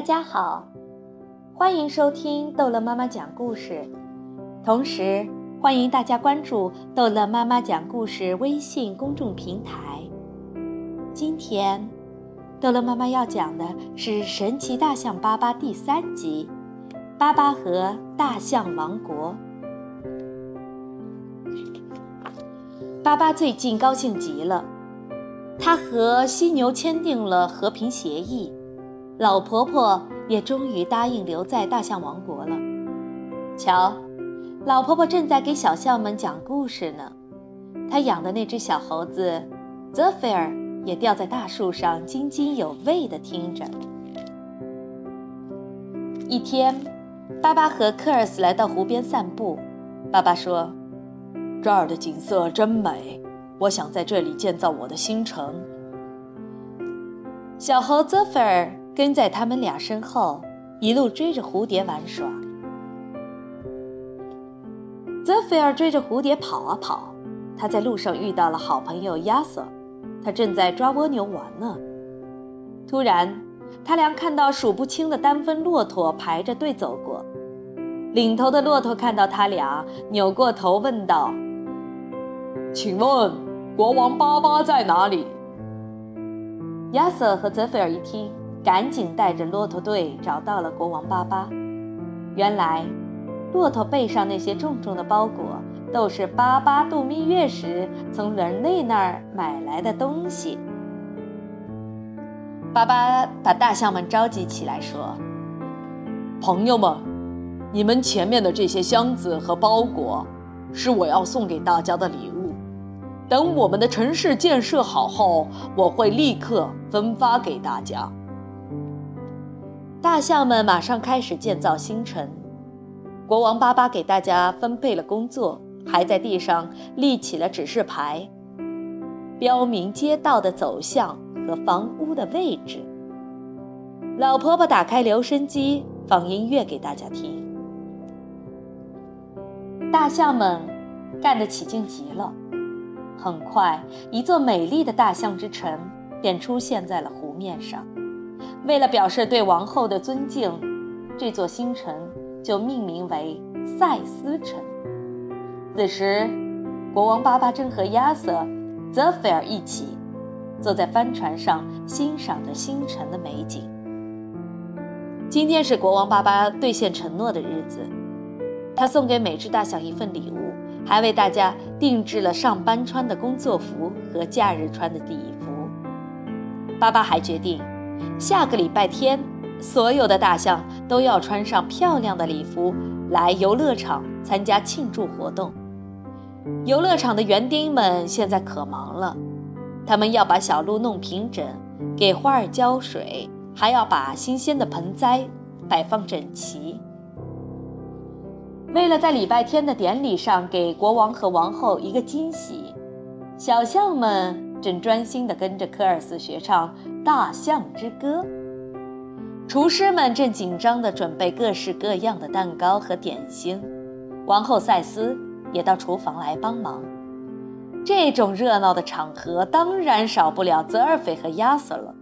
大家好，欢迎收听逗乐妈妈讲故事，同时欢迎大家关注逗乐妈妈讲故事微信公众平台。今天，逗乐妈妈要讲的是《神奇大象巴巴》第三集《巴巴和大象王国》。巴巴最近高兴极了，他和犀牛签订了和平协议。老婆婆也终于答应留在大象王国了。瞧，老婆婆正在给小象们讲故事呢。她养的那只小猴子泽菲尔也吊在大树上，津津有味地听着。一天，巴巴和科尔斯来到湖边散步。爸爸说：“这儿的景色真美，我想在这里建造我的新城。”小猴泽菲尔。跟在他们俩身后，一路追着蝴蝶玩耍。泽菲尔追着蝴蝶跑啊跑，他在路上遇到了好朋友亚瑟，他正在抓蜗牛玩呢。突然，他俩看到数不清的单峰骆驼排着队走过，领头的骆驼看到他俩，扭过头问道：“请问，国王巴巴在哪里？”亚瑟和泽菲尔一听。赶紧带着骆驼队找到了国王巴巴。原来，骆驼背上那些重重的包裹，都是巴巴度蜜月时从人类那儿买来的东西。巴巴把大象们召集起来说：“朋友们，你们前面的这些箱子和包裹，是我要送给大家的礼物。等我们的城市建设好后，我会立刻分发给大家。”大象们马上开始建造新城。国王巴巴给大家分配了工作，还在地上立起了指示牌，标明街道的走向和房屋的位置。老婆婆打开留声机，放音乐给大家听。大象们干得起劲极了。很快，一座美丽的大象之城便出现在了湖面上。为了表示对王后的尊敬，这座新城就命名为赛斯城。此时，国王巴巴正和亚瑟、泽菲尔一起坐在帆船上，欣赏着新城的美景。今天是国王巴巴兑现承诺的日子，他送给每只大象一份礼物，还为大家定制了上班穿的工作服和假日穿的礼服。巴巴还决定。下个礼拜天，所有的大象都要穿上漂亮的礼服来游乐场参加庆祝活动。游乐场的园丁们现在可忙了，他们要把小路弄平整，给花儿浇水，还要把新鲜的盆栽摆放整齐。为了在礼拜天的典礼上给国王和王后一个惊喜，小象们。正专心地跟着科尔斯学唱《大象之歌》，厨师们正紧张地准备各式各样的蛋糕和点心，王后赛斯也到厨房来帮忙。这种热闹的场合当然少不了泽尔菲和亚瑟了。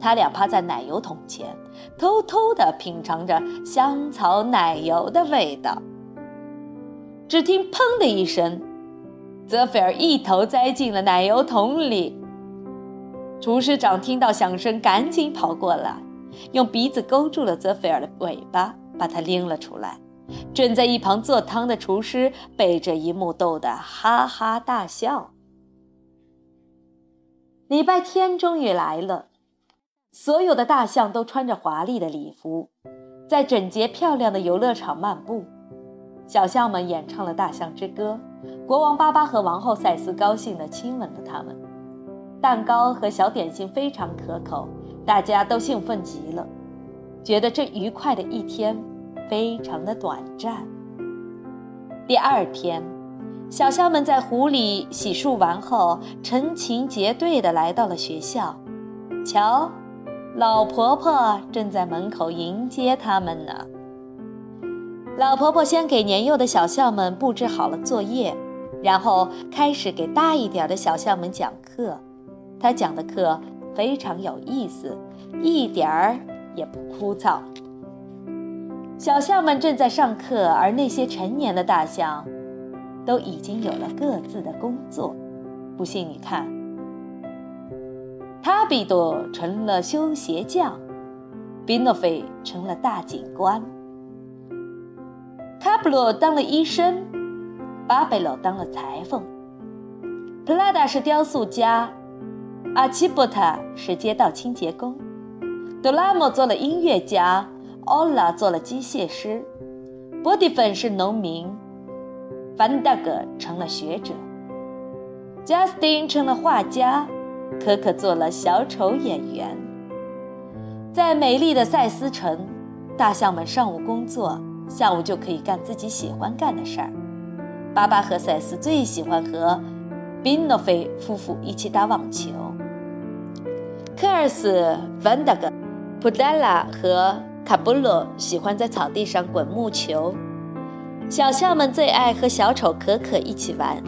他俩趴在奶油桶前，偷偷地品尝着香草奶油的味道。只听“砰”的一声。泽菲尔一头栽进了奶油桶里。厨师长听到响声，赶紧跑过来，用鼻子勾住了泽菲尔的尾巴，把他拎了出来。正在一旁做汤的厨师被这一幕逗得哈哈大笑。礼拜天终于来了，所有的大象都穿着华丽的礼服，在整洁漂亮的游乐场漫步。小象们演唱了《大象之歌》。国王巴巴和王后赛斯高兴地亲吻了他们，蛋糕和小点心非常可口，大家都兴奋极了，觉得这愉快的一天非常的短暂。第二天，小象们在湖里洗漱完后，成群结队地来到了学校。瞧，老婆婆正在门口迎接他们呢。老婆婆先给年幼的小象们布置好了作业，然后开始给大一点的小象们讲课。她讲的课非常有意思，一点儿也不枯燥。小象们正在上课，而那些成年的大象都已经有了各自的工作。不信你看，塔比多成了修鞋匠，宾诺菲成了大警官，卡布罗当了医生，巴贝罗当了裁缝，普拉达是雕塑家，阿奇波塔是街道清洁工，德拉莫做了音乐家。奥拉做了机械师，波蒂芬是农民，范达格成了学者，贾斯汀成了画家，可可做了小丑演员。在美丽的赛斯城，大象们上午工作，下午就可以干自己喜欢干的事儿。巴巴和赛斯最喜欢和宾诺菲夫妇一起打网球。科尔斯、范达格、普达拉和。卡布罗喜欢在草地上滚木球，小象们最爱和小丑可可一起玩。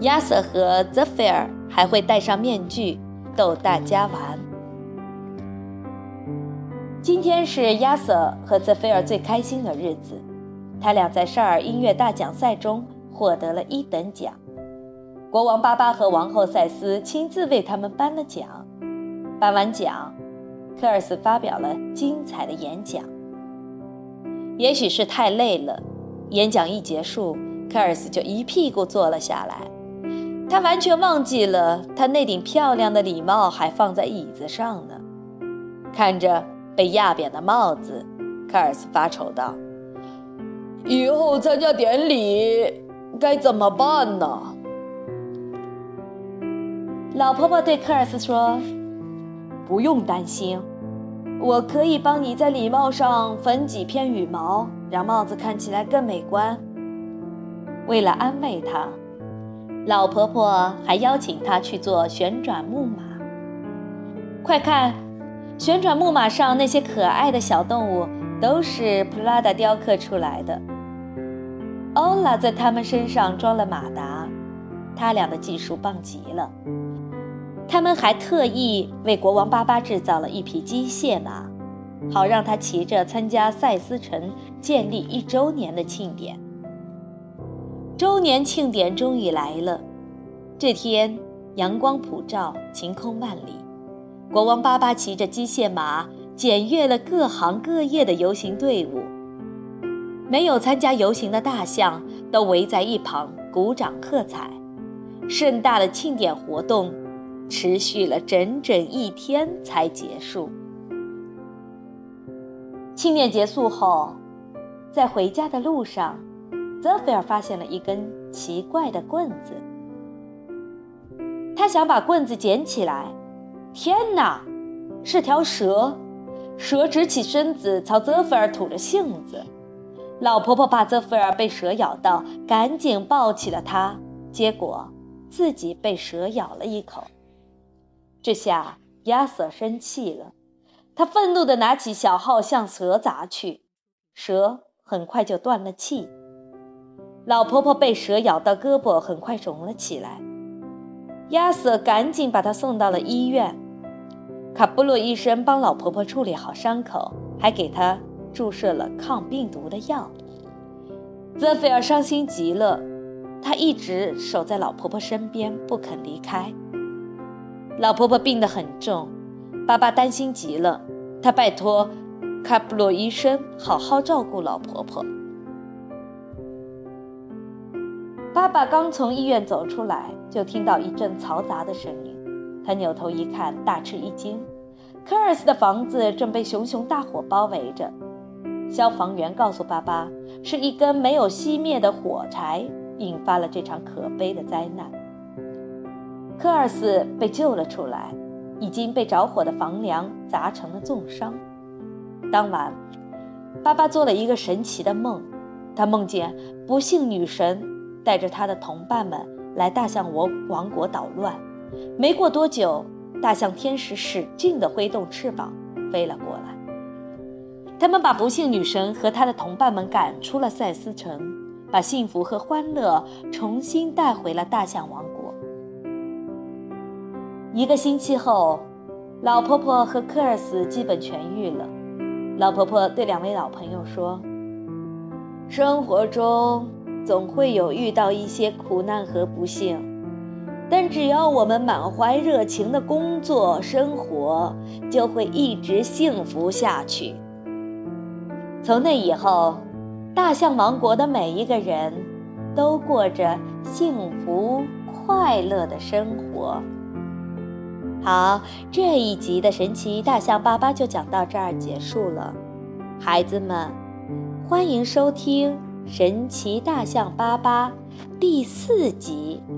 亚瑟和泽菲尔还会戴上面具逗大家玩。今天是亚瑟和泽菲尔最开心的日子，他俩在少儿音乐大奖赛中获得了一等奖。国王巴巴和王后赛斯亲自为他们颁了奖。颁完奖。科尔斯发表了精彩的演讲。也许是太累了，演讲一结束，科尔斯就一屁股坐了下来。他完全忘记了他那顶漂亮的礼帽还放在椅子上呢。看着被压扁的帽子，科尔斯发愁道：“以后参加典礼该怎么办呢？”老婆婆对科尔斯说。不用担心，我可以帮你在礼帽上缝几片羽毛，让帽子看起来更美观。为了安慰他，老婆婆还邀请他去做旋转木马。快看，旋转木马上那些可爱的小动物都是普拉达雕刻出来的。欧拉在他们身上装了马达，他俩的技术棒极了。他们还特意为国王巴巴制造了一匹机械马，好让他骑着参加赛斯城建立一周年的庆典。周年庆典终于来了，这天阳光普照，晴空万里。国王巴巴骑着机械马检阅了各行各业的游行队伍，没有参加游行的大象都围在一旁鼓掌喝彩。盛大的庆典活动。持续了整整一天才结束。庆典结束后，在回家的路上，泽菲尔发现了一根奇怪的棍子。他想把棍子捡起来，天哪，是条蛇！蛇直起身子朝泽菲尔吐着信子。老婆婆怕泽菲尔被蛇咬到，赶紧抱起了他，结果自己被蛇咬了一口。这下亚瑟生气了，他愤怒地拿起小号向蛇砸去，蛇很快就断了气。老婆婆被蛇咬到胳膊，很快肿了起来。亚瑟赶紧把她送到了医院。卡布洛医生帮老婆婆处理好伤口，还给她注射了抗病毒的药。泽菲尔伤心极了，他一直守在老婆婆身边，不肯离开。老婆婆病得很重，爸爸担心极了。他拜托卡布洛医生好好照顾老婆婆。爸爸刚从医院走出来，就听到一阵嘈杂的声音。他扭头一看，大吃一惊。科尔斯的房子正被熊熊大火包围着。消防员告诉巴巴，是一根没有熄灭的火柴引发了这场可悲的灾难。科尔斯被救了出来，已经被着火的房梁砸成了重伤。当晚，巴巴做了一个神奇的梦，他梦见不幸女神带着她的同伴们来大象王王国捣乱。没过多久，大象天使使劲地挥动翅膀飞了过来，他们把不幸女神和她的同伴们赶出了赛斯城，把幸福和欢乐重新带回了大象王国。一个星期后，老婆婆和科尔斯基本痊愈了。老婆婆对两位老朋友说：“生活中总会有遇到一些苦难和不幸，但只要我们满怀热情的工作生活，就会一直幸福下去。”从那以后，大象王国的每一个人都过着幸福快乐的生活。好，这一集的神奇大象巴巴就讲到这儿结束了。孩子们，欢迎收听《神奇大象巴巴》第四集《